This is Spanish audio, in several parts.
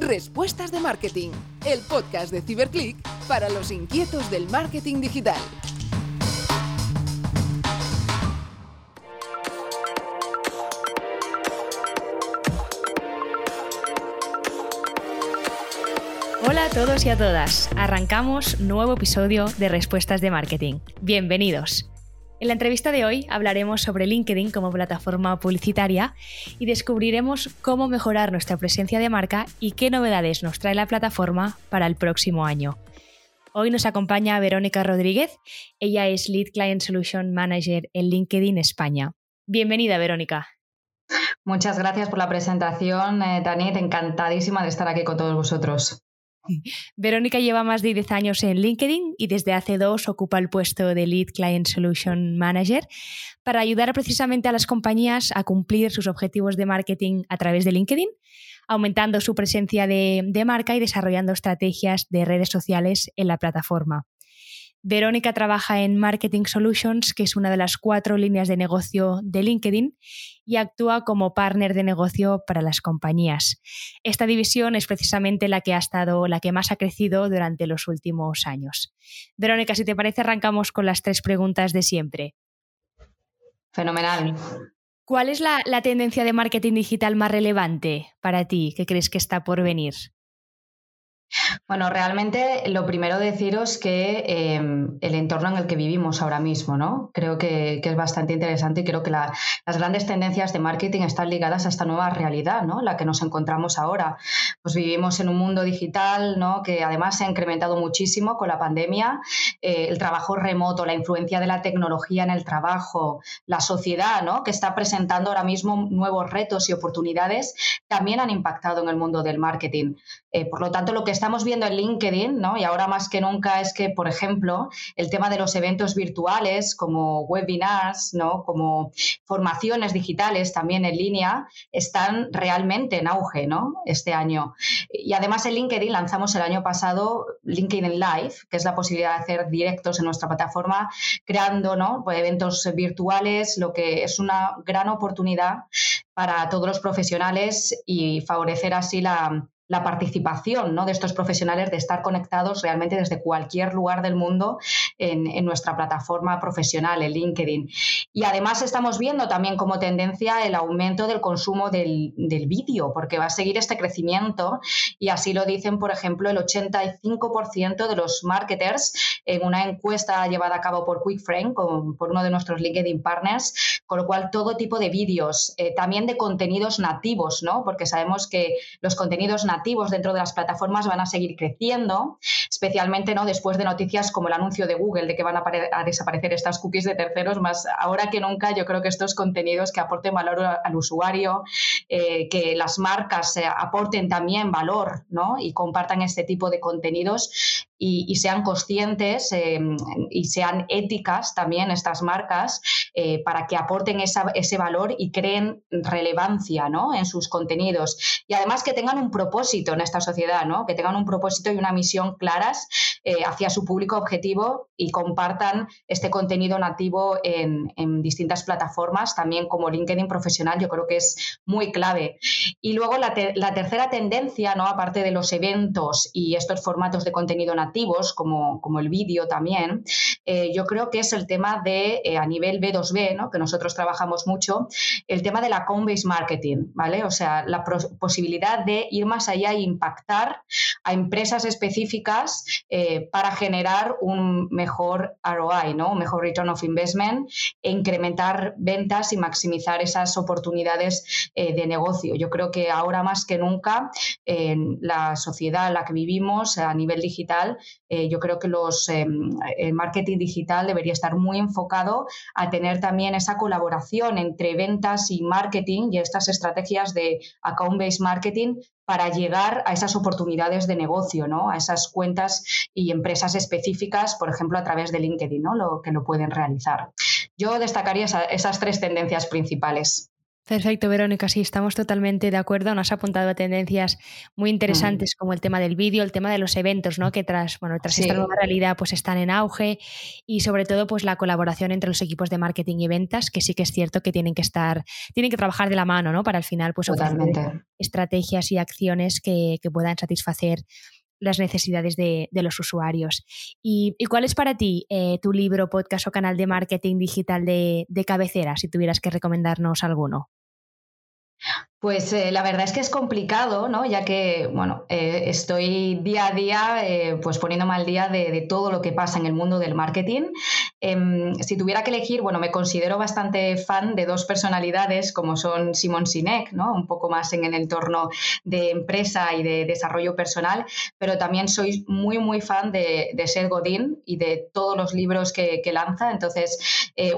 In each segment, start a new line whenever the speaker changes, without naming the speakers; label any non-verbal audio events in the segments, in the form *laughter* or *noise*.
Respuestas de Marketing, el podcast de Ciberclick para los inquietos del marketing digital.
Hola a todos y a todas. Arrancamos nuevo episodio de Respuestas de Marketing. Bienvenidos. En la entrevista de hoy hablaremos sobre LinkedIn como plataforma publicitaria y descubriremos cómo mejorar nuestra presencia de marca y qué novedades nos trae la plataforma para el próximo año. Hoy nos acompaña Verónica Rodríguez. Ella es Lead Client Solution Manager en LinkedIn España. Bienvenida, Verónica.
Muchas gracias por la presentación, eh, Tanit. Encantadísima de estar aquí con todos vosotros. *laughs*
Verónica lleva más de 10 años en LinkedIn y desde hace dos ocupa el puesto de Lead Client Solution Manager para ayudar precisamente a las compañías a cumplir sus objetivos de marketing a través de LinkedIn, aumentando su presencia de, de marca y desarrollando estrategias de redes sociales en la plataforma. Verónica trabaja en Marketing Solutions, que es una de las cuatro líneas de negocio de LinkedIn, y actúa como partner de negocio para las compañías. Esta división es precisamente la que ha estado, la que más ha crecido durante los últimos años. Verónica, si te parece, arrancamos con las tres preguntas de siempre.
Fenomenal.
¿Cuál es la, la tendencia de marketing digital más relevante para ti que crees que está por venir?
Bueno, realmente lo primero deciros que em, el entorno en el que vivimos ahora mismo, ¿no? Creo que, es bastante interesante y creo que las grandes tendencias de marketing están ligadas a esta nueva realidad, ¿no? La que nos encontramos ahora. Pues vivimos en un mundo digital, ¿no? Que además se ha incrementado muchísimo con la pandemia. Eh, el trabajo remoto, la influencia de la tecnología en el trabajo, la sociedad, ¿no? Que está presentando ahora mismo nuevos retos y oportunidades, también han impactado en el mundo del marketing. Eh, por lo tanto, lo que estamos viendo en LinkedIn, ¿no? y ahora más que nunca, es que, por ejemplo, el tema de los eventos virtuales como webinars, ¿no? como formaciones digitales también en línea, están realmente en auge ¿no? este año. Y además en LinkedIn lanzamos el año pasado LinkedIn Live, que es la posibilidad de hacer directos en nuestra plataforma, creando ¿no? Pues eventos virtuales, lo que es una gran oportunidad para todos los profesionales y favorecer así la, la participación ¿no? de estos profesionales de estar conectados realmente desde cualquier lugar del mundo en, nuestra plataforma profesional, en LinkedIn. Y además estamos viendo también como tendencia el aumento del consumo del, vídeo, porque va a seguir este crecimiento y así lo dicen, por ejemplo, el 85% de los marketers en una encuesta llevada a cabo por QuickFrame, por uno de nuestros LinkedIn partners, con lo cual todo tipo de vídeos, eh, también de contenidos nativos, ¿no? porque sabemos que los contenidos nativos dentro de las plataformas van a seguir creciendo, especialmente ¿no? después de noticias como el anuncio de Google de que van a, desaparecer estas cookies de terceros, más ahora que nunca yo creo que estos contenidos que aporten valor al usuario, eh, que las marcas eh, aporten también valor ¿no? y compartan este tipo de contenidos y, sean conscientes em, y sean éticas también estas marcas eh, para que aporten ese valor y creen relevancia ¿no? en sus contenidos. Y además que tengan un propósito en esta sociedad, ¿no? que tengan un propósito y una misión claras eh, hacia su público objetivo y compartan este contenido nativo en, distintas plataformas, también como LinkedIn profesional, yo creo que es muy clave. Y luego la, la tercera tendencia, ¿no? aparte de los eventos y estos formatos de contenido nativo, como, como el vídeo también, eh, yo creo que es el tema de, eh, a nivel B2B, ¿no? que nosotros trabajamos mucho, el tema de la account-based marketing, ¿vale? O sea, la posibilidad de ir más allá e impactar a empresas específicas eh, para generar un mejor ROI, ¿no? Un mejor return of investment, e incrementar ventas y maximizar esas oportunidades de negocio. Yo creo que ahora más que nunca en la sociedad en la que vivimos a nivel digital eh, yo creo que eh, el marketing digital debería estar muy enfocado a tener también esa colaboración entre ventas y marketing y estas estrategias de account-based marketing para llegar a esas oportunidades de negocio, ¿no? a esas cuentas y empresas específicas, por ejemplo, a través de LinkedIn, ¿no? lo que lo pueden realizar. Yo destacaría esas tres tendencias principales.
Perfecto, Verónica, sí, estamos totalmente de acuerdo. Nos ha apuntado a tendencias muy interesantes como el tema del vídeo, el tema de los eventos, ¿no? Que tras, bueno, tras esta nueva realidad pues están en auge y sobre todo pues la colaboración entre los equipos de marketing y ventas, que sí que es cierto que tienen que estar, tienen que trabajar de la mano, ¿no? Para al final pues estrategias y acciones que, puedan satisfacer las necesidades de, los usuarios. ¿Y, cuál es para ti eh, tu libro, podcast o canal de marketing digital de cabecera, si tuvieras que recomendarnos alguno?
Pues eh, la verdad es que es complicado, ¿no? Ya que, bueno, eh, estoy día a día eh, pues poniéndome al día de, todo lo que pasa en el mundo del marketing. Em, si tuviera que elegir, bueno, me considero bastante fan de dos personalidades como son Simon Sinek, ¿no? Un poco más en el entorno de empresa y de desarrollo personal, pero también soy muy, muy fan de, de Seth Godin y de todos los libros que, que lanza. Entonces,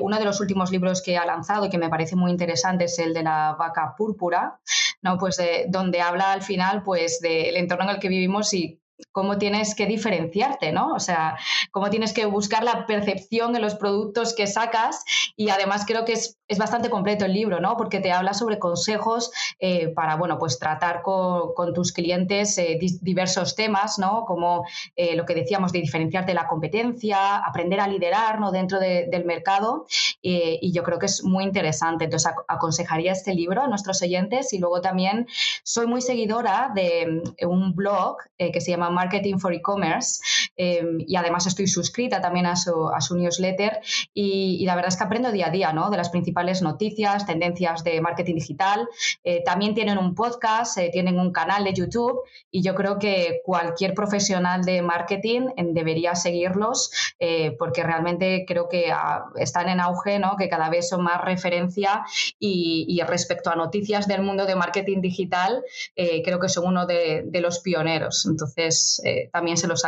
uno de los últimos libros que ha lanzado y que me parece muy interesante es el de la vaca púrpura ¿no? Pues donde habla al final pues del entorno en el que vivimos y cómo tienes que diferenciarte, ¿no? O sea, cómo tienes que buscar la percepción de los productos que sacas y además creo que es, bastante completo el libro, ¿no? Porque te habla sobre consejos eh, para, bueno, pues tratar con, tus clientes eh, diversos temas, ¿no? Como eh, lo que decíamos de diferenciarte de la competencia, aprender a liderar, ¿no? Dentro del mercado y yo creo que es muy interesante. Entonces, aconsejaría este libro a nuestros oyentes y luego también soy muy seguidora de un blog que se llama Marketing for E-Commerce em, y además estoy suscrita también a su, a su newsletter y, la verdad es que aprendo día a día ¿no? de las principales noticias, tendencias de marketing digital. Eh, también tienen un podcast, eh, tienen un canal de YouTube y yo creo que cualquier profesional de marketing em, debería seguirlos eh, porque realmente creo que ah, están en auge, ¿no? que cada vez son más referencia y, respecto a noticias del mundo de marketing digital, creo que son uno de, de los pioneros. Entonces, eh, también se los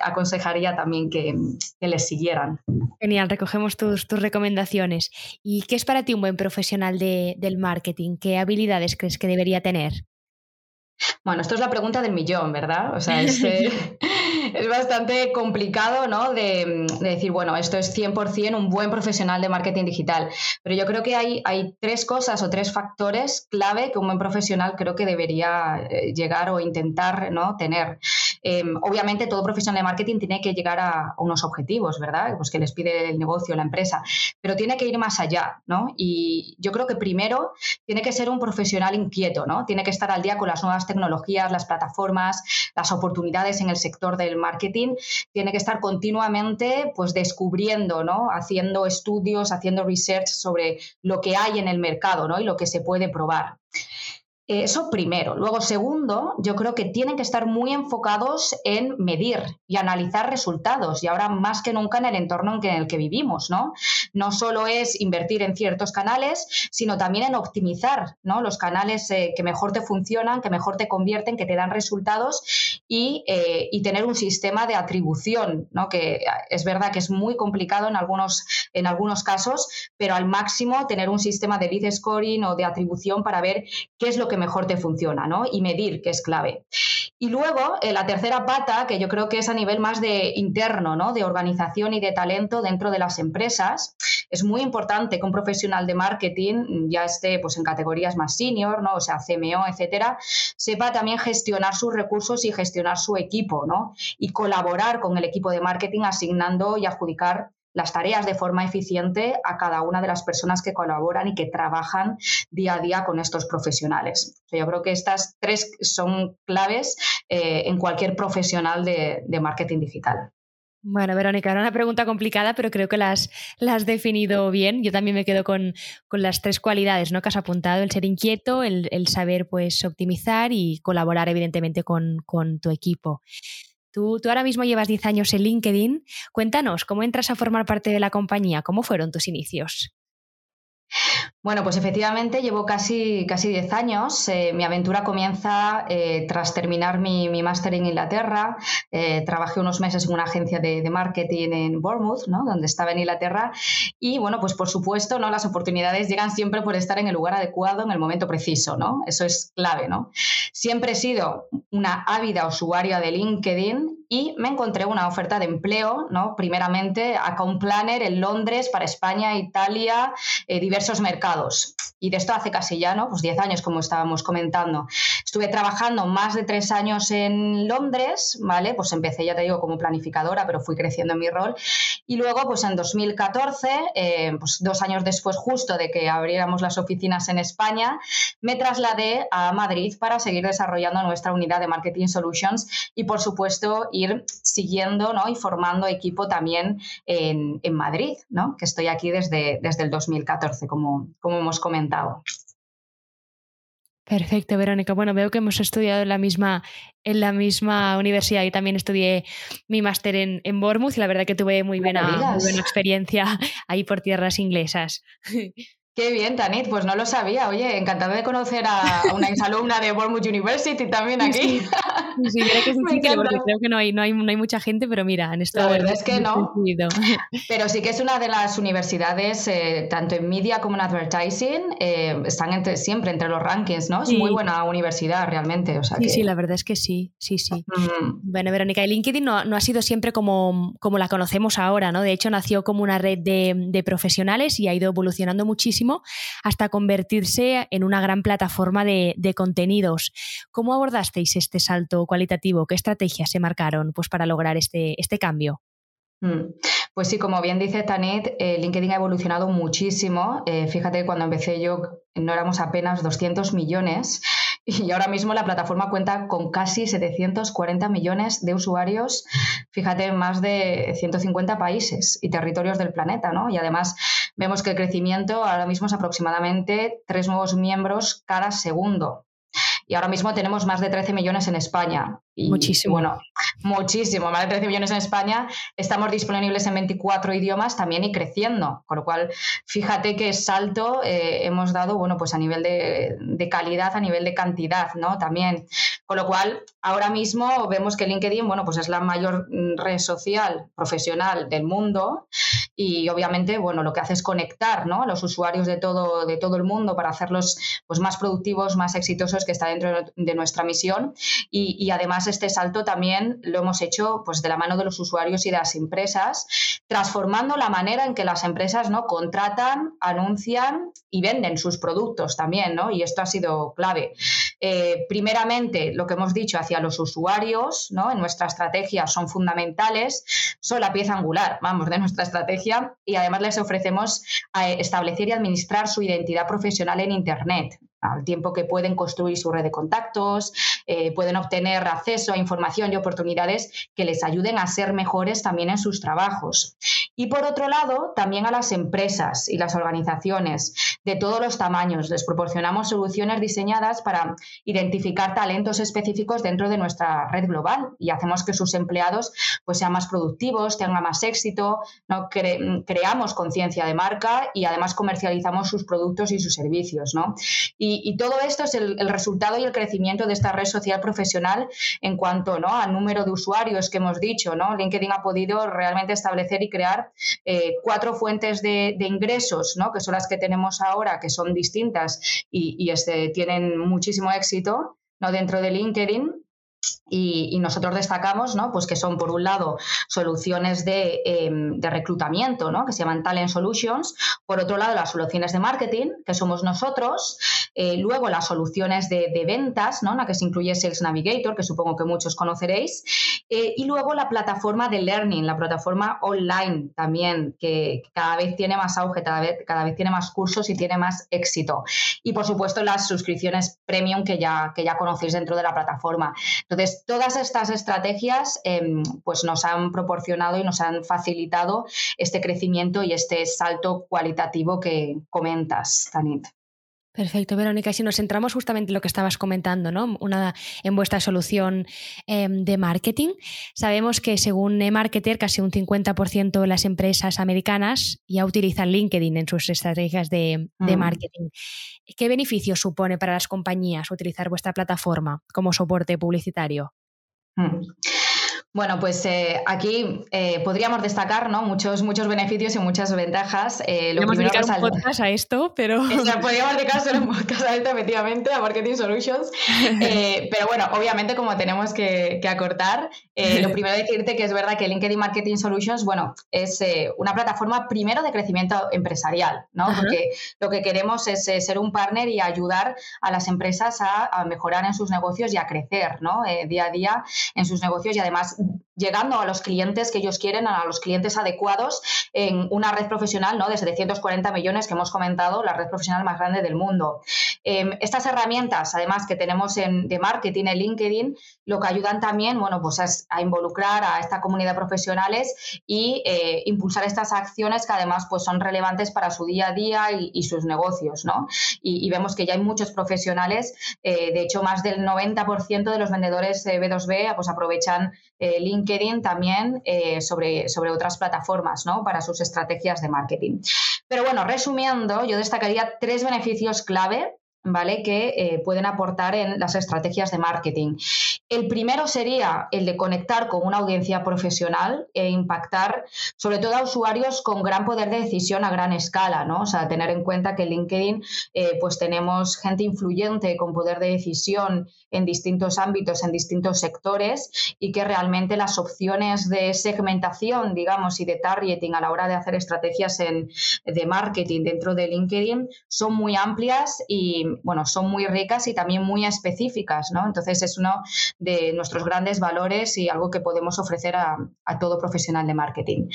aconsejaría también que, les siguieran.
Genial, recogemos tus, recomendaciones. ¿Y qué es para ti un buen profesional del marketing? ¿Qué habilidades crees que debería tener?
Bueno, esto es la pregunta del millón, ¿verdad? O sea, es, *laughs* es bastante complicado, ¿no? De, decir, bueno, esto es 100% un buen profesional de marketing digital. Pero yo creo que hay, hay tres cosas o tres factores clave que un buen profesional creo que debería eh, llegar o intentar, ¿no? Tener. Em, obviamente, todo profesional de marketing tiene que llegar a, unos objetivos, ¿verdad? Pues que les pide el negocio, la empresa. Pero tiene que ir más allá, ¿no? Y yo creo que primero tiene que ser un profesional inquieto, ¿no? Tiene que estar al día con las nuevas tecnologías, las plataformas, las oportunidades en el sector del marketing, tiene que estar continuamente pues descubriendo, ¿no? Haciendo estudios, haciendo research sobre lo que hay en el mercado, ¿no? Y lo que se puede probar. Eso primero. Luego, segundo, yo creo que tienen que estar muy enfocados en medir y analizar resultados, y ahora más que nunca en el entorno en el que vivimos, ¿no? No solo es invertir en ciertos canales, sino también en optimizar, ¿no? Los canales eh, que mejor te funcionan, que mejor te convierten, que te dan resultados y, eh, y, tener un sistema de atribución, ¿no? Que es verdad que es muy complicado en algunos, en algunos casos, pero al máximo tener un sistema de lead scoring o de atribución para ver qué es lo que que mejor te funciona, ¿no? Y medir, que es clave. Y luego, eh, la tercera pata, que yo creo que es a nivel más de interno, ¿no? De organización y de talento dentro de las empresas. Es muy importante que un profesional de marketing, ya esté pues, en categorías más senior, ¿no? O sea, CMO, etcétera, sepa también gestionar sus recursos y gestionar su equipo, ¿no? Y colaborar con el equipo de marketing asignando y adjudicar las tareas de forma eficiente a cada una de las personas que colaboran y que trabajan día a día con estos profesionales. Yo creo que estas tres son claves eh, en cualquier profesional de, marketing digital.
Bueno, Verónica, era una pregunta complicada, pero creo que las has definido bien. Yo también me quedo con, las tres cualidades ¿no? que has apuntado, el ser inquieto, el, saber pues, optimizar y colaborar evidentemente con, con tu equipo. Tú, ahora mismo llevas 10 años en LinkedIn. Cuéntanos, ¿cómo entras a formar parte de la compañía? ¿Cómo fueron tus inicios?
Bueno, pues efectivamente llevo casi, casi 10 años. Eh, mi aventura comienza eh, tras terminar mi, máster en Inglaterra. Eh, trabajé unos meses en una agencia de, marketing en Bournemouth, ¿no? donde estaba en Inglaterra. Y bueno, pues por supuesto, ¿no? las oportunidades llegan siempre por estar en el lugar adecuado en el momento preciso. ¿no? Eso es clave. ¿no? Siempre he sido una ávida usuaria de LinkedIn y me encontré una oferta de empleo, ¿no? primeramente account planner en Londres para España, Italia, diversos mercados mercados. Y de esto hace casi ya, ¿no? Pues 10 años, como estábamos comentando. Estuve trabajando más de tres años en Londres, ¿vale? Pues empecé, ya te digo, como planificadora, pero fui creciendo en mi rol. Y luego, pues en 2014, eh, pues dos años después justo de que abriéramos las oficinas en España, me trasladé a Madrid para seguir desarrollando nuestra unidad de Marketing Solutions y, por supuesto, ir siguiendo ¿no? y formando equipo también en, en Madrid, ¿no? que estoy aquí desde, desde el 2014, como, como hemos comentado.
Perfecto, Verónica. Bueno, veo que hemos estudiado en la misma, en la misma universidad. y también estudié mi máster en, en Bournemouth y la verdad que tuve muy buena, muy buena experiencia *laughs* ahí por tierras inglesas. *laughs*
Qué bien, Tanit, pues no lo sabía. Oye, encantado de conocer a una exalumna de Bournemouth University también aquí.
Sí, sí, que es *laughs* porque creo que no hay, no, hay, no hay mucha gente, pero mira, en esto...
La verdad es que no. *laughs* Pero sí que es una de las universidades, eh, tanto en media como en advertising, eh, están entre, siempre entre los rankings, ¿no? Es muy buena universidad realmente. O sea
sí, sí, la verdad es que sí, sí, sí. Bueno, Verónica, y LinkedIn no, no, ha sido siempre como, como la conocemos ahora, ¿no? De hecho, nació como una red de, de profesionales y ha ido evolucionando muchísimo hasta convertirse en una gran plataforma de, contenidos. ¿Cómo abordasteis este salto cualitativo? ¿Qué estrategias se marcaron pues, para lograr este, este cambio?
Mm. Pues sí, como bien dice Tanit, eh, LinkedIn ha evolucionado muchísimo. Eh, fíjate, cuando empecé yo no éramos apenas 200 millones *laughs* y ahora mismo la plataforma cuenta con casi 740 millones de usuarios, fíjate, en más de 150 países y territorios del planeta, ¿no? Y además vemos que el crecimiento ahora mismo es aproximadamente tres nuevos miembros cada segundo y ahora mismo tenemos más de 13 millones en España. Y,
muchísimo.
bueno, muchísimo, más de 13 millones en España. Estamos disponibles en 24 idiomas también y creciendo, con lo cual fíjate qué salto eh, hemos dado, bueno, pues a nivel de, de, calidad, a nivel de cantidad, ¿no? También. Con lo cual, ahora mismo vemos que LinkedIn, bueno, pues es la mayor red social profesional del mundo y obviamente, bueno, lo que hace es conectar, ¿no? A los usuarios de todo, de todo el mundo para hacerlos pues, más productivos, más exitosos, que está dentro de nuestra misión. Y, además este salto también lo hemos hecho pues, de la mano de los usuarios y de las empresas, transformando la manera en que las empresas ¿no? contratan, anuncian y venden sus productos también, ¿no? Y esto ha sido clave. Eh, primeramente, lo que hemos dicho hacia los usuarios, ¿no? En nuestra estrategia son fundamentales, son la pieza angular, vamos, de nuestra estrategia y además les ofrecemos eh, establecer y administrar su identidad profesional en Internet al tiempo que pueden construir su red de contactos, eh, pueden obtener acceso a información y oportunidades que les ayuden a ser mejores también en sus trabajos. Y por otro lado, también a las empresas y las organizaciones de todos los tamaños les proporcionamos soluciones diseñadas para identificar talentos específicos dentro de nuestra red global y hacemos que sus empleados pues, sean más productivos, tengan más éxito, ¿no? creamos conciencia de marca y además comercializamos sus productos y sus servicios. ¿no? Y, todo esto es el, resultado y el crecimiento de esta red social profesional en cuanto ¿no? al número de usuarios que hemos dicho. ¿no? LinkedIn ha podido realmente establecer y crear eh, cuatro fuentes de, ingresos, ¿no? que son las que tenemos ahora, que son distintas y, este, tienen muchísimo éxito ¿no? dentro de LinkedIn. Y, nosotros destacamos, ¿no? Pues que son, por un lado, soluciones de, em, de, reclutamiento, ¿no? Que se llaman Talent Solutions. Por otro lado, las soluciones de marketing, que somos nosotros. Eh, luego, las soluciones de, de, ventas, ¿no? En la que se incluye Sales Navigator, que supongo que muchos conoceréis. Eh, y luego la plataforma de learning, la plataforma online también, que cada vez tiene más auge, cada vez, cada vez tiene más cursos y tiene más éxito. Y, por supuesto, las suscripciones premium que ya, que ya conocéis dentro de la plataforma. Entonces, todas estas estrategias em, pues nos han proporcionado y nos han facilitado este crecimiento y este salto cualitativo que comentas, Tanit.
Perfecto, Verónica. Y si nos centramos justamente en lo que estabas comentando, ¿no? Una, en vuestra solución em, de marketing, sabemos que según eMarketer, casi un 50% de las empresas americanas ya utilizan LinkedIn en sus estrategias de, mm. marketing. ¿Qué beneficio supone para las compañías utilizar vuestra plataforma como soporte publicitario?
Mm. Bueno, pues eh, aquí eh, podríamos destacar ¿no? muchos, muchos beneficios y muchas ventajas.
Eh, lo podríamos dedicar un podcast a esto, pero... *laughs*
podríamos dedicar solo un podcast a esto, efectivamente, a Marketing Solutions. *laughs* pero bueno, obviamente como tenemos que, acortar, lo *laughs* primero decirte que es verdad que LinkedIn Marketing Solutions, bueno, es una plataforma primero de crecimiento empresarial, ¿no? Porque lo que queremos es ser un partner y ayudar a las empresas a, a mejorar en sus negocios y a crecer, ¿no? día a día en sus negocios y además llegando a los clientes que ellos quieren, a los clientes adecuados en una red profesional ¿no? de 740 millones que hemos comentado, la red profesional más grande del mundo. Em, estas herramientas, además, que tenemos en, de marketing en LinkedIn, lo que ayudan también bueno, pues a, involucrar a esta comunidad de profesionales y eh, impulsar estas acciones que además pues, son relevantes para su día a día y, sus negocios. ¿no? Y, vemos que ya hay muchos profesionales, eh, de hecho más del 90% de los vendedores B2B pues, aprovechan eh, LinkedIn también sobre, sobre otras plataformas ¿no? para sus estrategias de marketing. Pero bueno, resumiendo, yo destacaría tres beneficios clave ¿vale? que eh, pueden aportar en las estrategias de marketing. El primero sería el de conectar con una audiencia profesional e impactar sobre todo a usuarios con gran poder de decisión a gran escala, ¿no? O sea, tener en cuenta que en LinkedIn eh, pues tenemos gente influyente con poder de decisión en distintos ámbitos, en distintos sectores y que realmente las opciones de segmentación, digamos, y de targeting a la hora de hacer estrategias de marketing dentro de LinkedIn son muy amplias y bueno, son muy ricas y también muy específicas, ¿no? Entonces es uno de nuestros grandes valores y algo que podemos ofrecer a, todo profesional de marketing.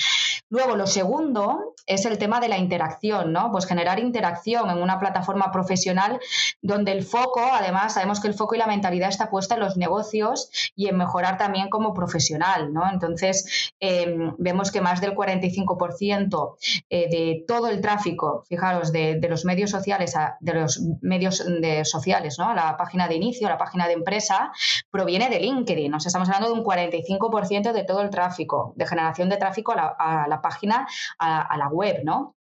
Luego, lo segundo es el tema de la interacción, ¿no? Pues generar interacción en una plataforma profesional donde el foco, además, sabemos que el foco y la mentalidad está puesta en los negocios y en mejorar también como profesional, ¿no? Entonces, em, vemos que más del 45% eh, de todo el tráfico, fijaros, de, de los medios sociales, a, de los medios de sociales, ¿no? La página de inicio, la página de empresa, proviene de LinkedIn. Nos estamos hablando de un 45% de todo el tráfico, de generación de tráfico a la, página, a, la web, ¿no?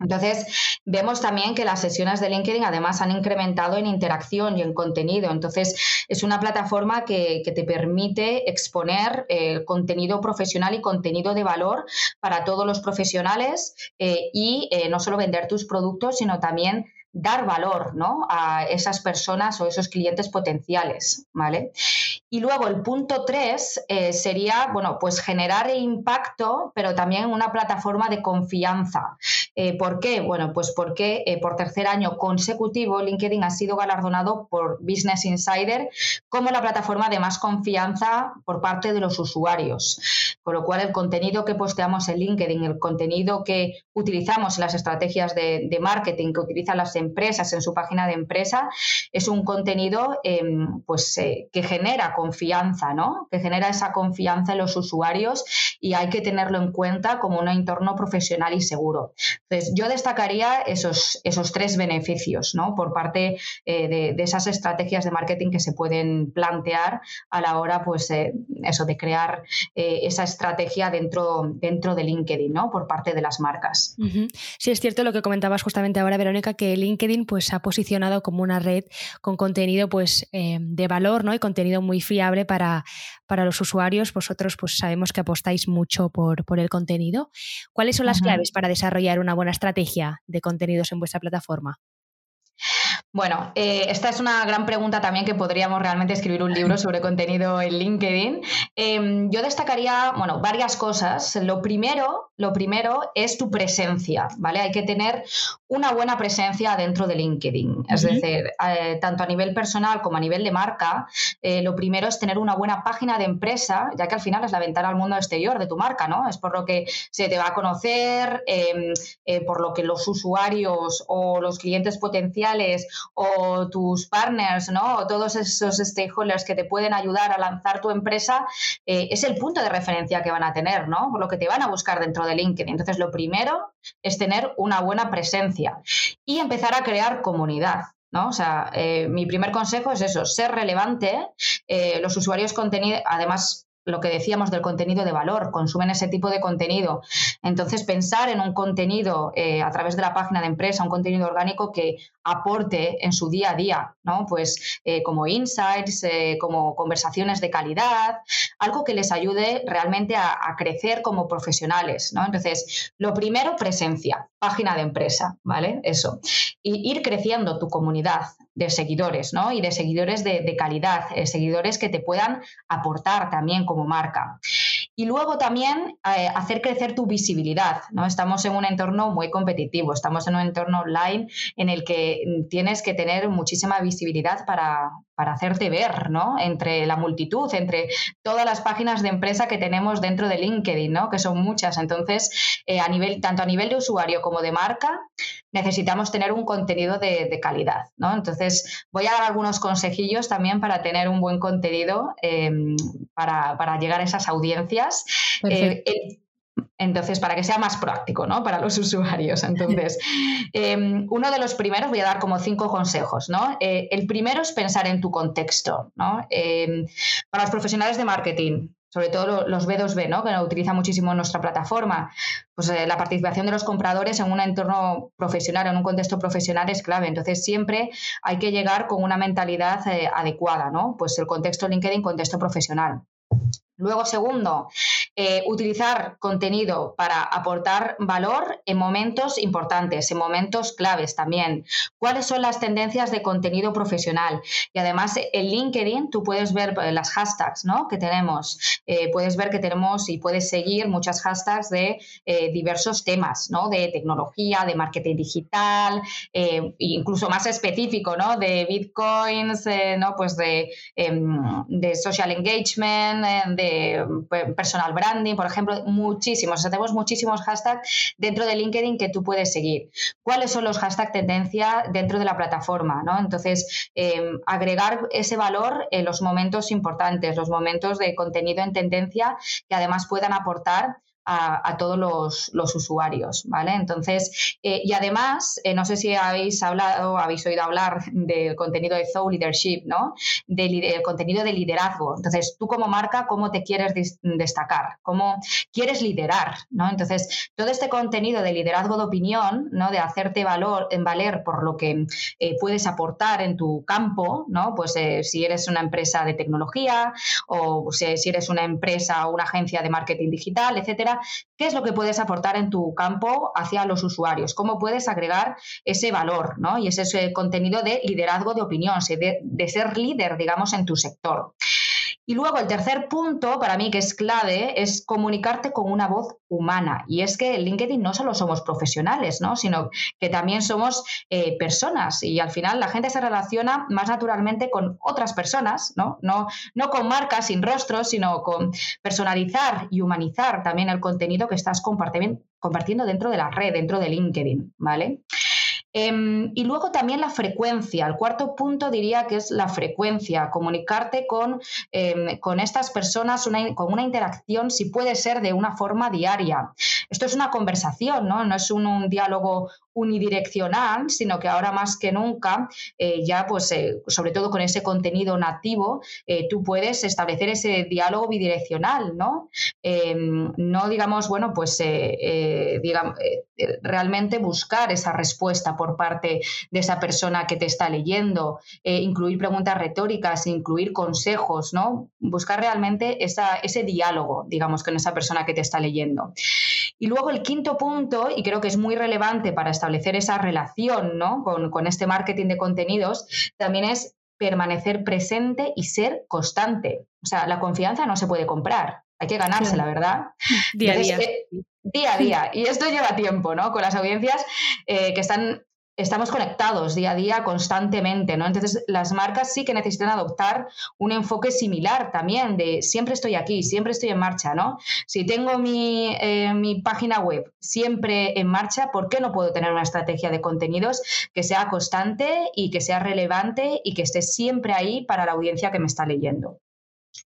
Entonces, vemos también que las sesiones de LinkedIn además han incrementado en interacción y en contenido. Entonces, es una plataforma que, te permite exponer eh, contenido profesional y contenido de valor para todos los profesionales eh, y eh, no solo vender tus productos, sino también dar valor ¿no? a esas personas o esos clientes potenciales, ¿vale? Y luego el punto tres eh, sería, bueno, pues generar impacto, pero también una plataforma de confianza. Eh, ¿Por qué? Bueno, pues porque eh, por tercer año consecutivo LinkedIn ha sido galardonado por Business Insider como la plataforma de más confianza por parte de los usuarios. Con lo cual el contenido que posteamos en LinkedIn, el contenido que utilizamos en las estrategias de, de marketing que utilizan las empresas en su página de empresa, es un contenido em, pues, que genera confianza, ¿no? Que genera esa confianza en los usuarios y hay que tenerlo en cuenta como un entorno profesional y seguro. Entonces, yo destacaría esos, esos tres beneficios, ¿no? Por parte eh, de, esas estrategias de marketing que se pueden plantear a la hora, pues, eh, eso, de crear eh, esa estrategia dentro, dentro de LinkedIn, ¿no? Por parte de las marcas.
Sí, es cierto lo que comentabas justamente ahora, Verónica, que LinkedIn pues ha posicionado como una red con contenido pues de valor, ¿no? Y contenido muy fiable para, para los usuarios. Vosotros pues sabemos que apostáis mucho por, por el contenido. ¿Cuáles son las claves para desarrollar una buena estrategia de contenidos en vuestra plataforma?
Bueno, eh, esta es una gran pregunta también que podríamos realmente escribir un libro sobre contenido en LinkedIn. Em, yo destacaría, bueno, varias cosas. Lo primero, lo primero es tu presencia, ¿vale? Hay que tener una buena presencia dentro de LinkedIn. Es decir, eh, tanto a nivel personal como a nivel de marca, eh, lo primero es tener una buena página de empresa, ya que al final es la ventana al mundo exterior de tu marca, ¿no? Es por lo que se te va a conocer, em, por lo que los usuarios o los clientes potenciales o tus partners, ¿no? O todos esos stakeholders que te pueden ayudar a lanzar tu empresa, eh, es el punto de referencia que van a tener, ¿no? Lo que te van a buscar dentro de LinkedIn. Entonces, lo primero es tener una buena presencia y empezar a crear comunidad. ¿no? O sea, eh, mi primer consejo es eso, ser relevante. Eh, los usuarios contenido, además, lo que decíamos del contenido de valor, consumen ese tipo de contenido. Entonces, pensar en un contenido eh, a través de la página de empresa, un contenido orgánico que aporte en su día a día, ¿no? Pues eh, como insights, eh, como conversaciones de calidad, algo que les ayude realmente a, crecer como profesionales, ¿no? Entonces, lo primero, presencia, página de empresa, ¿vale? Eso. Y ir creciendo tu comunidad de seguidores, ¿no? Y de seguidores de, calidad, eh, seguidores que te puedan aportar también como marca. Y luego también eh, hacer crecer tu visibilidad, ¿no? Estamos en un entorno muy competitivo, estamos en un entorno online en el que tienes que tener muchísima visibilidad para, para hacerte ver, ¿no? Entre la multitud, entre todas las páginas de empresa que tenemos dentro de LinkedIn, ¿no? Que son muchas. Entonces, eh, a nivel, tanto a nivel de usuario como de marca, necesitamos tener un contenido de, calidad, ¿no? Entonces, voy a dar algunos consejillos también para tener un buen contenido em, para, llegar a esas audiencias. Eh, entonces, para que sea más práctico, ¿no? Para los *laughs* usuarios. Entonces, em, uno de los primeros, voy a dar como cinco consejos, ¿no? Eh, el primero es pensar en tu contexto, ¿no? Em, para los profesionales de marketing, sobre todo los B2B, ¿no? que utiliza muchísimo nuestra plataforma, pues eh, la participación de los compradores en un entorno profesional, en un contexto profesional es clave. Entonces siempre hay que llegar con una mentalidad eh, adecuada, ¿no? Pues el contexto LinkedIn, contexto profesional. Luego, segundo, eh, utilizar contenido para aportar valor en momentos importantes, en momentos claves también. ¿Cuáles son las tendencias de contenido profesional? Y además, en LinkedIn tú puedes ver eh, las hashtags ¿no? que tenemos. Eh, puedes ver que tenemos y puedes seguir muchas hashtags de diversos temas, ¿no? de tecnología, de marketing digital, incluso más específico, ¿no? de bitcoins, ¿no? pues de, em, de social engagement, de personal branding, por ejemplo, muchísimos. O sea, tenemos muchísimos hashtags dentro de LinkedIn que tú puedes seguir. ¿Cuáles son los hashtags tendencia dentro de la plataforma? ¿no? Entonces, em, agregar ese valor en los momentos importantes, los momentos de contenido en tendencia que además puedan aportar a, todos los, usuarios, ¿vale? Entonces, eh, y además, eh, no sé si habéis hablado, habéis oído hablar del contenido de Thought Leadership, ¿no? Del contenido de liderazgo. Entonces, tú como marca, ¿cómo te quieres destacar? ¿Cómo quieres liderar, ¿no? Entonces, todo este contenido de liderazgo de opinión, ¿no? De hacerte valor, en valer por lo que eh, puedes aportar en tu campo, ¿no? Pues si eres una empresa de tecnología o si eres una empresa o una agencia de marketing digital, etcétera, qué es lo que puedes aportar en tu campo hacia los usuarios, cómo puedes agregar ese valor ¿no? y ese, contenido de liderazgo de opinión, de ser líder, digamos, en tu sector. Y luego el tercer punto, para mí que es clave, es comunicarte con una voz humana. Y es que en LinkedIn no solo somos profesionales, ¿no? sino que también somos eh, personas. Y al final la gente se relaciona más naturalmente con otras personas, ¿no? No, no con marcas sin rostros, sino con personalizar y humanizar también el contenido que estás compartiendo dentro de la red, dentro de LinkedIn. ¿vale? Em, y luego también la frecuencia. El cuarto punto diría que es la frecuencia, comunicarte con, em, con estas personas con una interacción, si puede ser de una forma diaria. Esto es una conversación, no, no es un, diálogo unidireccional, sino que ahora más que nunca, eh, ya pues eh, sobre todo con ese contenido nativo, eh, tú puedes establecer ese diálogo bidireccional, ¿no? Em, no digamos, bueno, pues digamos, realmente buscar esa respuesta por parte de esa persona que te está leyendo, incluir preguntas retóricas, incluir consejos, ¿no? Buscar realmente esa, ese diálogo, digamos, con esa persona que te está leyendo. Y luego el quinto punto, y creo que es muy relevante para establecer esa relación ¿no? con, este marketing de contenidos, también es permanecer presente y ser constante. O sea, la confianza no se puede comprar, hay que ganarse, la verdad.
Día a día.
Eh, día a día. Y esto lleva tiempo, ¿no? Con las audiencias eh, que están estamos conectados día a día constantemente, ¿no? Entonces, las marcas sí que necesitan adoptar un enfoque similar también de siempre estoy aquí, siempre estoy en marcha, ¿no? Si tengo mi, eh, mi página web siempre en marcha, ¿por qué no puedo tener una estrategia de contenidos que sea constante y que sea relevante y que esté siempre ahí para la audiencia que me está leyendo?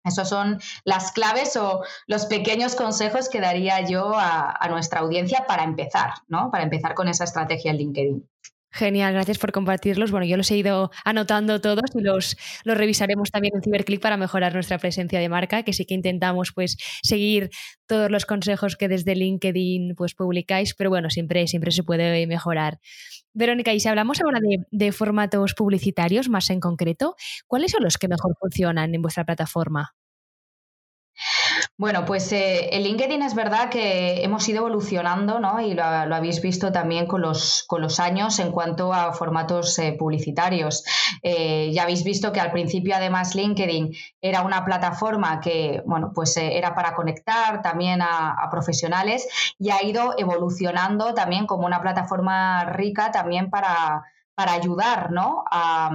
Esas son las claves o los pequeños consejos que daría yo a, nuestra audiencia para empezar, ¿no? Para empezar con esa estrategia en LinkedIn.
Genial, gracias por compartirlos. Bueno, yo los he ido anotando todos y los, los revisaremos también en Ciberclick para mejorar nuestra presencia de marca, que sí que intentamos pues seguir todos los consejos que desde LinkedIn pues publicáis, pero bueno, siempre, siempre se puede mejorar. Verónica, y si hablamos ahora de, formatos publicitarios más en concreto, ¿cuáles son los que mejor funcionan en vuestra plataforma?
Bueno, pues eh, el LinkedIn es verdad que hemos ido evolucionando, ¿no? Y lo, habéis visto también con los, con los años en cuanto a formatos eh, publicitarios. Eh, ya habéis visto que al principio, además, LinkedIn era una plataforma que, bueno, pues era para conectar también a, profesionales y ha ido evolucionando también como una plataforma rica también para para ayudar a,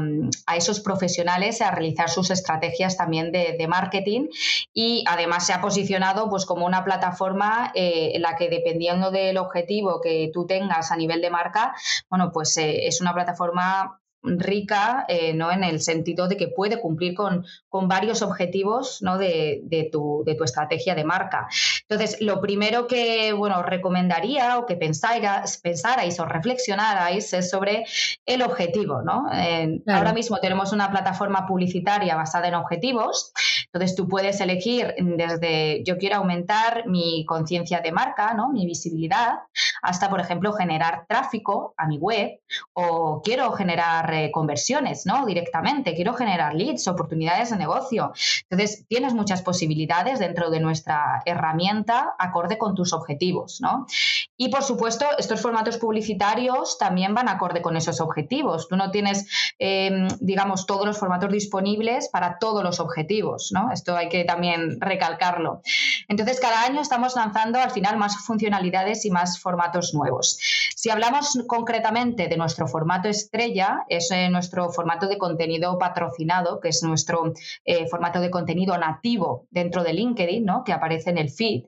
esos profesionales a realizar sus estrategias también de, marketing. Y además se ha posicionado pues, como una plataforma eh, en la que dependiendo del objetivo que tú tengas a nivel de marca, bueno, pues eh, es una plataforma rica, eh, ¿no? En el sentido de que puede cumplir con, con varios objetivos, ¿no? De, de, tu, de, tu, estrategia de marca. Entonces, lo primero que, bueno, recomendaría o que pensáis, pensarais o reflexionarais es sobre el objetivo, ¿no? Ahora mismo tenemos una plataforma publicitaria basada en objetivos, entonces tú puedes elegir desde yo quiero aumentar mi conciencia de marca, ¿no? Mi visibilidad, hasta, por ejemplo, generar tráfico a mi web o quiero generar conversiones, ¿no? Directamente, quiero generar leads, oportunidades de negocio. Entonces, tienes muchas posibilidades dentro de nuestra herramienta acorde con tus objetivos, ¿no? Y por supuesto, estos formatos publicitarios también van acorde con esos objetivos. Tú no tienes, em, digamos, todos los formatos disponibles para todos los objetivos, ¿no? Esto hay que también recalcarlo. Entonces, cada año estamos lanzando al final más funcionalidades y más formatos nuevos. Si hablamos concretamente de nuestro formato estrella, es eh, nuestro formato de contenido patrocinado, que es nuestro eh, formato de contenido nativo dentro de LinkedIn, ¿no? que aparece en el feed.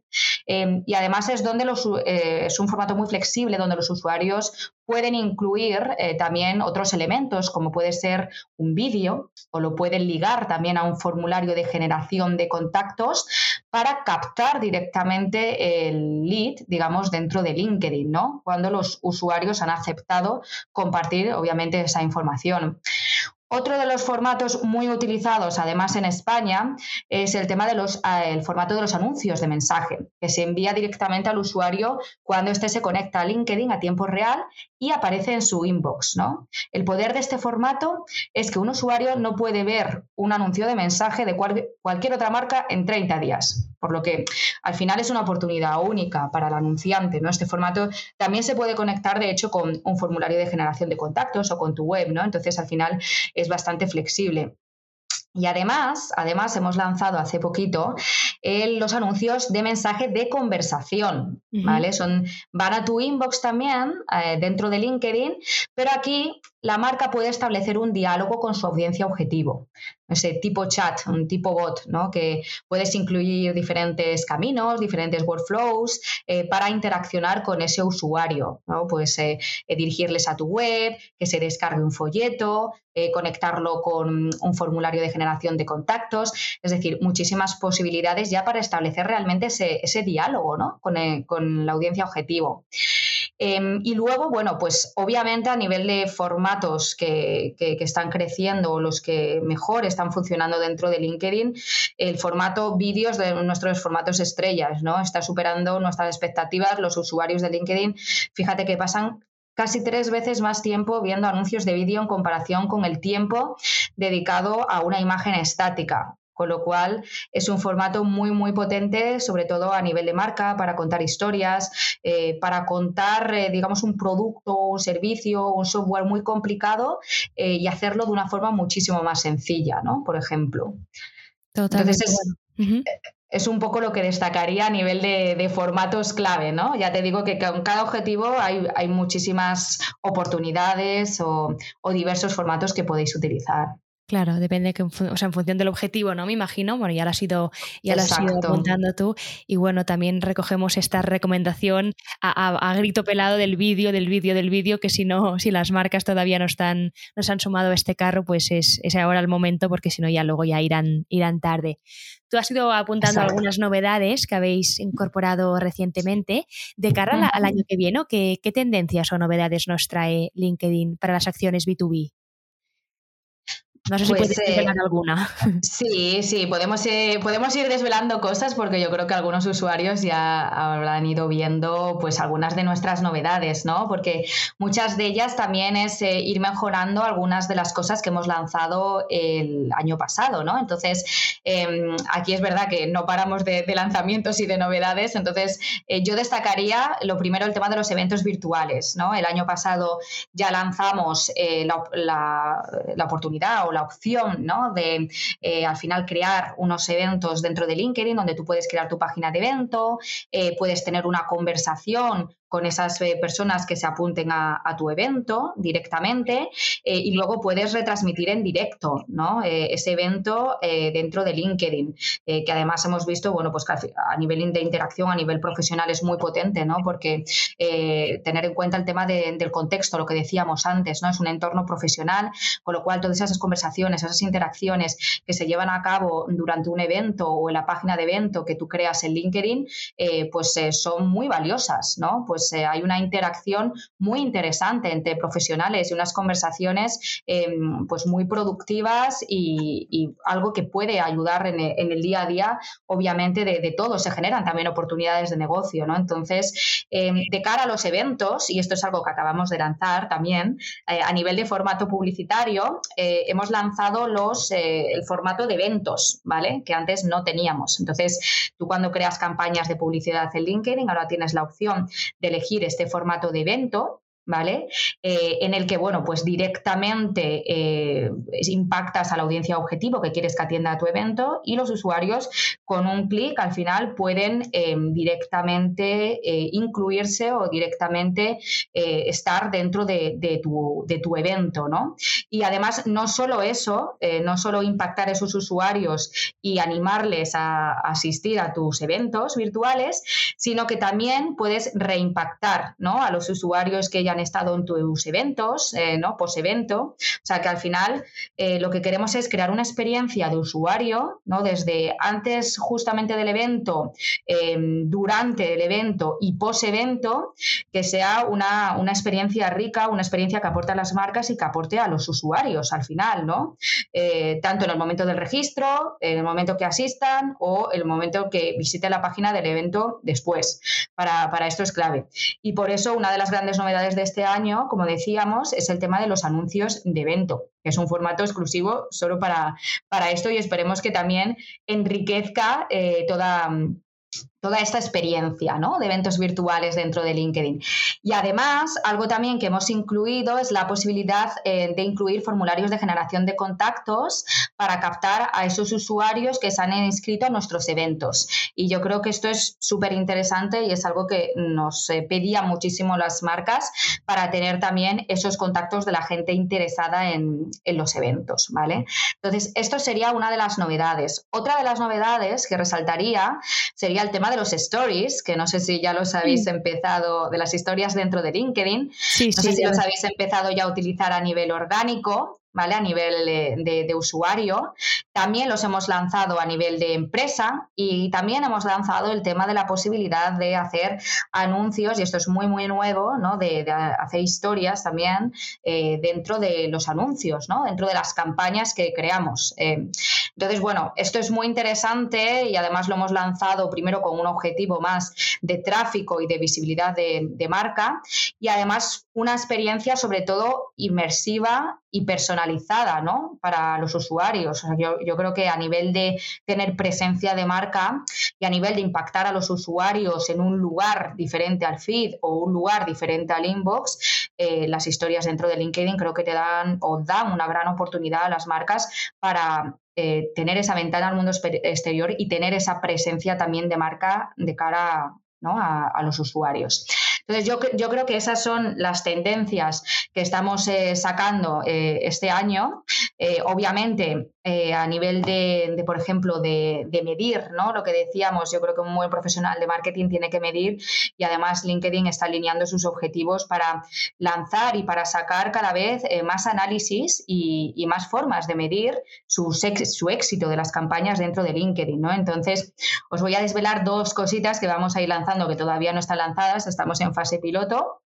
Em, y además es, donde los, eh, es un formato muy flexible donde los usuarios pueden incluir también otros elementos, como puede ser un vídeo o lo pueden ligar también a un formulario de generación de contactos para captar directamente el lead, digamos, dentro de LinkedIn, ¿no? Cuando los usuarios han aceptado compartir, obviamente, esa información. Otro de los formatos muy utilizados, además en España, es el tema del eh, formato de los anuncios de mensaje, que se envía directamente al usuario cuando éste se conecta a LinkedIn a tiempo real y aparece en su inbox. El poder de este formato es que un usuario no puede ver un anuncio de mensaje de cualquier otra marca en 30 días, por lo que al final es una oportunidad única para el anunciante. ¿no? Este formato también se puede conectar, de hecho, con un formulario de generación de contactos o con tu web. ¿no? Entonces, al final es bastante flexible. Y además, además hemos lanzado hace poquito los anuncios de mensaje de conversación, ¿vale? Son, van a tu inbox también eh, dentro de LinkedIn, pero aquí la marca puede establecer un diálogo con su audiencia objetivo, ese tipo chat, un tipo bot, ¿no? que puedes incluir diferentes caminos, diferentes workflows eh, para interaccionar con ese usuario. ¿no? Pues eh, eh, dirigirles a tu web, que se descargue un folleto, conectarlo con un formulario de generación de contactos, es decir, muchísimas posibilidades ya para establecer realmente ese, diálogo ¿no? con la audiencia objetivo. Em, y luego, bueno, pues obviamente a nivel de formatos que, están creciendo, los que mejor están funcionando dentro de LinkedIn, el formato vídeos de nuestros formatos estrellas, ¿no? Está superando nuestras expectativas. Los usuarios de LinkedIn, fíjate que pasan casi tres veces más tiempo viendo anuncios de vídeo en comparación con el tiempo dedicado a una imagen estática con lo cual es un formato muy, muy potente, sobre todo a nivel de marca, para contar historias, eh, para contar, eh, digamos, un producto, un servicio, un software muy complicado eh, y hacerlo de una forma muchísimo más sencilla, ¿no? Por ejemplo. Totalmente. Entonces, es, un poco lo que destacaría a nivel de, formatos clave, ¿no? Ya te digo que con cada objetivo hay, muchísimas oportunidades o, diversos formatos que podéis utilizar.
Claro, depende, que, o sea, en función del objetivo, ¿no? Me imagino. Bueno, ya lo has ido, ya lo has ido apuntando tú. Y bueno, también recogemos esta recomendación a, grito pelado del vídeo, del vídeo, del vídeo, que si no, si las marcas todavía no están, no se han sumado a este carro, pues es, es ahora el momento, porque si no, ya luego ya irán, irán tarde. Tú has ido apuntando algunas novedades que habéis incorporado recientemente. De cara al año que viene, ¿qué, ¿qué tendencias o novedades nos trae LinkedIn para las acciones B2B? No sé si puedes eh, desvelar alguna. *laughs*
Sí, sí, podemos, eh, podemos ir desvelando cosas porque yo creo que algunos usuarios ya habrán ido viendo pues algunas de nuestras novedades, ¿no? Porque muchas de ellas también es eh, ir mejorando algunas de las cosas que hemos lanzado el año pasado, ¿no? Entonces, em, aquí es verdad que no paramos de, lanzamientos y de novedades, entonces yo destacaría lo primero el tema de los eventos virtuales, ¿no? El año pasado ya lanzamos la, la oportunidad o la opción ¿no? de eh, al final crear unos eventos dentro de LinkedIn donde tú puedes crear tu página de evento, eh, puedes tener una conversación con esas eh, personas que se apunten a, tu evento directamente y luego puedes retransmitir en directo ¿no? ese evento dentro de LinkedIn, que además hemos visto, bueno, pues que a nivel de interacción, a nivel profesional es muy potente, ¿no? porque tener en cuenta el tema del contexto, lo que decíamos antes, ¿no? es un entorno profesional, con lo cual todas esas conversaciones esas interacciones que se llevan a cabo durante un evento o en la página de evento que tú creas en LinkedIn, eh, pues eh, son muy valiosas, ¿no? Pues eh, hay una interacción muy interesante entre profesionales y unas conversaciones em, pues muy productivas y, algo que puede ayudar en el, día a día, obviamente, de, todos. Se generan también oportunidades de negocio, ¿no? Entonces, em, de cara a los eventos, y esto es algo que acabamos de lanzar también, a nivel de formato publicitario, hemos lanzado los, eh, el formato de eventos, ¿vale? Que antes no teníamos. Entonces, tú cuando creas campañas de publicidad en LinkedIn, ahora tienes la opción de elegir este formato de evento ¿vale? Eh, en el que, bueno, pues directamente eh, impactas a la audiencia objetivo que quieres que atienda a tu evento y los usuarios con un clic al final pueden eh, directamente incluirse o directamente estar dentro de, tu, de, tu, evento, ¿no? Y además, no solo eso, no solo impactar a esos usuarios y animarles a, a asistir a tus eventos virtuales, sino que también puedes reimpactar, ¿no? A los usuarios que ya estado en tus eventos, eh, ¿no? Post-evento. O sea que al final eh, lo que queremos es crear una experiencia de usuario, ¿no? Desde antes justamente del evento, em, durante el evento y post-evento, que sea una, experiencia rica, una experiencia que aporte a las marcas y que aporte a los usuarios al final, ¿no? Eh, tanto en el momento del registro, en el momento que asistan o en el momento que visite la página del evento después. Para, para esto es clave. Y por eso una de las grandes novedades de este año, como decíamos, es el tema de los anuncios de evento, que es un formato exclusivo solo para, para esto y esperemos que también enriquezca eh, toda toda esta experiencia ¿no? de eventos virtuales dentro de LinkedIn. Y además, algo también que hemos incluido es la posibilidad eh, de incluir formularios de generación de contactos para captar a esos usuarios que se han inscrito a nuestros eventos. Y yo creo que esto es súper interesante y es algo que nos eh, pedían muchísimo las marcas para tener también esos contactos de la gente interesada en, en los eventos. ¿vale? Entonces, esto sería una de las novedades. Otra de las novedades que resaltaría sería el tema de los stories, que no sé si ya los habéis empezado, de las historias dentro de LinkedIn. Sí, no sé si los habéis empezado ya a utilizar a nivel orgánico. ¿Vale? A nivel de, usuario. También los hemos lanzado a nivel de empresa y también hemos lanzado el tema de la posibilidad de hacer anuncios, y esto es muy, muy nuevo, ¿no? De, hacer historias también eh, dentro de los anuncios, ¿no? Dentro de las campañas que creamos. Eh, entonces, bueno, esto es muy interesante y además lo hemos lanzado primero con un objetivo más de tráfico y de visibilidad de, de marca y además una experiencia sobre todo inmersiva y personalizada ¿no? para los usuarios. yo, creo que a nivel de tener presencia de marca y a nivel de impactar a los usuarios en un lugar diferente al feed o un lugar diferente al inbox, eh, las historias dentro de LinkedIn creo que te dan o dan una gran oportunidad a las marcas para eh, tener esa ventana al mundo exterior y tener esa presencia también de marca de cara a los usuarios. Entonces, yo, yo creo que esas son las tendencias que estamos eh, sacando eh, este año. Eh, obviamente, a nivel de, por ejemplo, de, medir, ¿no? Lo que decíamos, yo creo que un buen profesional de marketing tiene que medir y además LinkedIn está alineando sus objetivos para lanzar y para sacar cada vez más análisis y, más formas de medir su, su éxito de las campañas dentro de LinkedIn, ¿no? Entonces, os voy a desvelar dos cositas que vamos a ir lanzando que todavía no están lanzadas, estamos en fase piloto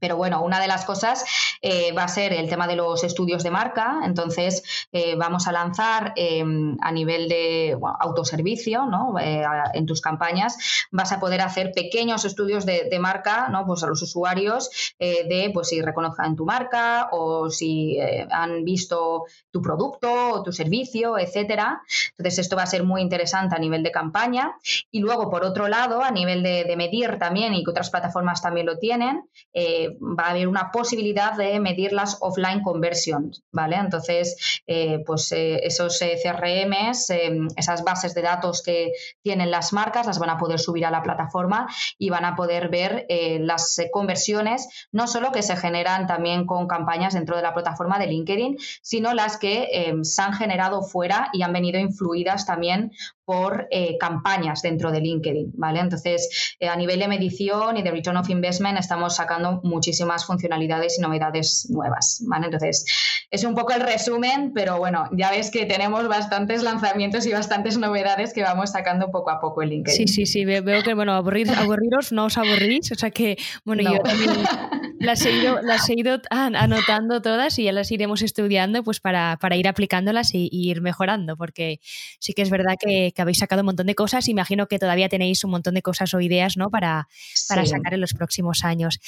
Pero bueno, una de las cosas eh, va a ser el tema de los estudios de marca. Entonces, eh, vamos a lanzar em, a nivel de autoservicio, ¿no? Eh, en tus campañas vas a poder hacer pequeños estudios de, marca, ¿no? Pues a los usuarios de, pues si reconozcan tu marca o si han visto tu producto o tu servicio, etcétera. Entonces, esto va a ser muy interesante a nivel de campaña. Y luego, por otro lado, a nivel de medir también, y que otras plataformas también lo tienen, va a haber una posibilidad de medir las offline conversions, ¿vale? Entonces, eh, pues eh, esos eh, CRMs, esas bases de datos que tienen las marcas, las van a poder subir a la plataforma y van a poder ver las conversiones, no solo que se generan también con campañas dentro de la plataforma de LinkedIn, sino las que se han generado fuera y han venido influidas también por campañas dentro de LinkedIn, ¿vale? Entonces, a nivel de medición y de return of investment estamos sacando muchísimas funcionalidades y novedades nuevas. ¿vale? Entonces, es un poco el resumen, pero bueno, ya ves que tenemos bastantes lanzamientos y bastantes novedades que vamos sacando poco a poco en LinkedIn.
Sí, sí, sí, veo que, bueno, aburrir, aburriros no os aburrís, o sea que, bueno, yo también las he, ido, las he ido anotando todas y ya las iremos estudiando pues para, para ir aplicándolas y, ir mejorando, porque sí que es verdad que, habéis sacado un montón de cosas, imagino que todavía tenéis un montón de cosas o ideas ¿no? para, para sacar en los próximos años.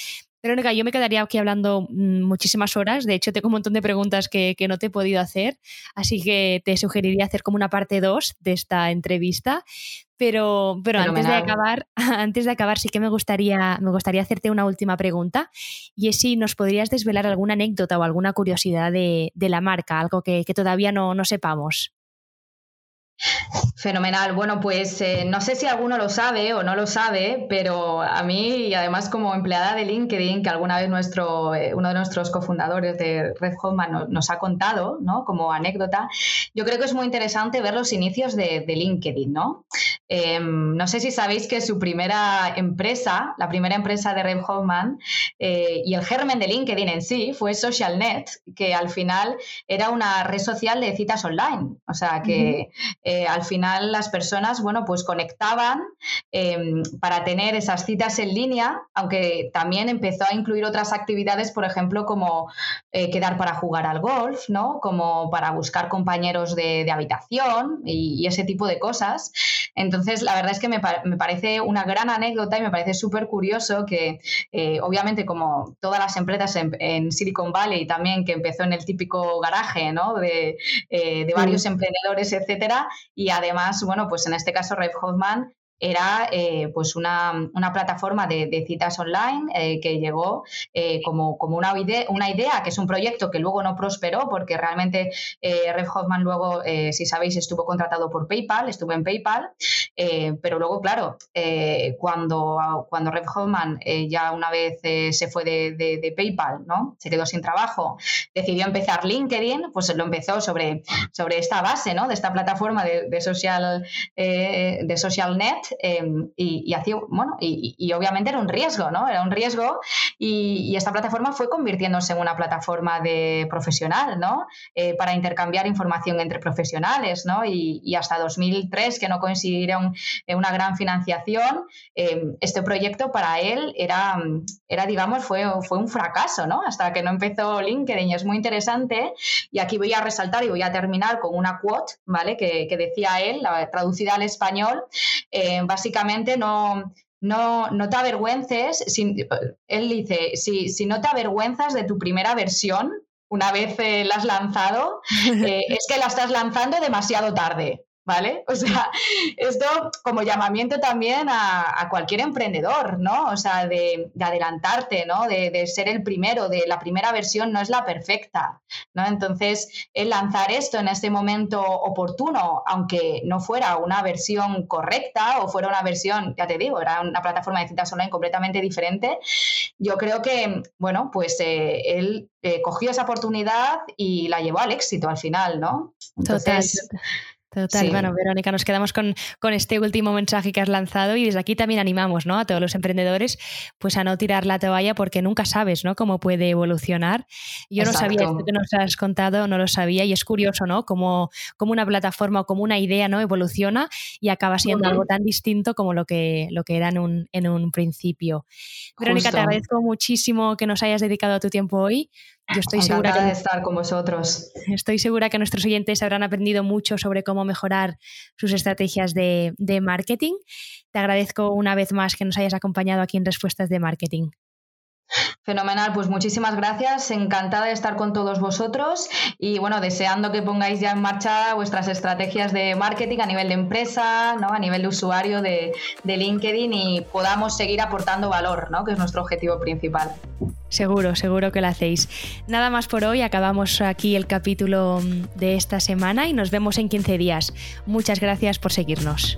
Verónica, yo me quedaría aquí hablando mm, muchísimas horas. De hecho, tengo un montón de preguntas que, no te he podido hacer, así que te sugeriría hacer como una parte 2 de esta entrevista. Pero, pero antes de acabar, *laughs* antes de acabar, sí que me gustaría, me gustaría hacerte una última pregunta. Y es si nos podrías desvelar alguna anécdota o alguna curiosidad de, la marca, algo que, todavía no, no sepamos.
Fenomenal. Bueno, pues eh, no sé si alguno lo sabe o no lo sabe, pero a mí, y además como empleada de LinkedIn, que alguna vez nuestro, eh, uno de nuestros cofundadores de Red Hotman nos, ha contado, ¿no? Como anécdota, yo creo que es muy interesante ver los inicios de, LinkedIn, ¿no? Em, no sé si sabéis que su primera empresa, la primera empresa de Red Hotman eh, y el germen de LinkedIn en sí fue SocialNet, que al final era una red social de citas online. O sea, que eh, al final las personas, bueno, pues conectaban em, para tener esas citas en línea, aunque también empezó a incluir otras actividades, por ejemplo, como eh, quedar para jugar al golf, ¿no? Como para buscar compañeros de, habitación y, ese tipo de cosas. Entonces, la verdad es que me, parece una gran anécdota y me parece súper curioso que, eh, obviamente, como todas las empresas en, Silicon Valley también, que empezó en el típico garaje, ¿no? De, de varios emprendedores, etcétera, y además, bueno, pues en este caso Red Hoffman era eh, pues una, plataforma de, citas online eh, que llegó eh, como, como una, idea, una idea, que es un proyecto que luego no prosperó porque realmente Red Hoffman luego, si sabéis, estuvo contratado por PayPal, estuvo en PayPal, pero luego, claro, cuando, cuando Red Hoffman ya una vez se fue de, PayPal, ¿no? Se quedó sin trabajo, decidió empezar LinkedIn, pues lo empezó sobre, sobre esta base, ¿no? De esta plataforma de, de social, de social net Em, y, hacía, bueno, y, obviamente era un riesgo, ¿no? Era un riesgo y, esta plataforma fue convirtiéndose en una plataforma de profesional, ¿no? Eh, para intercambiar información entre profesionales, ¿no? Y, hasta 2003, que no consiguieron eh, una gran financiación, em, este proyecto para él era, era digamos, fue, fue un fracaso, ¿no? Hasta que no empezó LinkedIn y es muy interesante. Y aquí voy a resaltar y voy a terminar con una quote, ¿vale? Que, decía él, traducida al español. Eh, básicamente no, no, no te avergüences, él dice, si, si no te avergüenzas de tu primera versión, una vez eh, la has lanzado, *laughs* eh, es que la estás lanzando demasiado tarde. ¿Vale? *laughs* O sea, esto como llamamiento también a, cualquier emprendedor, ¿no? O sea, de, adelantarte, ¿no? De, ser el primero, de la primera versión no es la perfecta, ¿no? Entonces, el lanzar esto en este momento oportuno, aunque no fuera una versión correcta o fuera una versión, ya te digo, era una plataforma de citas online completamente diferente, yo creo que, bueno, pues eh, él eh, cogió esa oportunidad y la llevó al éxito al final, ¿no?
Entonces, bueno, Verónica, nos quedamos con, con, este último mensaje que has lanzado y desde aquí también animamos ¿no? a todos los emprendedores pues a no tirar la toalla porque nunca sabes ¿no? cómo puede evolucionar. Yo no sabía esto que nos has contado, no lo sabía y es curioso ¿no? cómo, cómo una plataforma o como una idea ¿no? evoluciona y acaba siendo algo tan distinto como lo que, lo que era en un, en un principio. Verónica, te agradezco muchísimo que nos hayas dedicado tu tiempo hoy.
Yo estoy segura de estar con vosotros.
Estoy segura que nuestros oyentes habrán aprendido mucho sobre cómo mejorar sus estrategias de, de marketing. Te agradezco una vez más que nos hayas acompañado aquí en Respuestas de Marketing.
Fenomenal, pues muchísimas gracias, encantada de estar con todos vosotros y bueno, deseando que pongáis ya en marcha vuestras estrategias de marketing a nivel de empresa, ¿no? a nivel de usuario de, de LinkedIn y podamos seguir aportando valor, ¿no? que es nuestro objetivo principal.
Seguro, seguro que lo hacéis. Nada más por hoy, acabamos aquí el capítulo de esta semana y nos vemos en 15 días. Muchas gracias por seguirnos.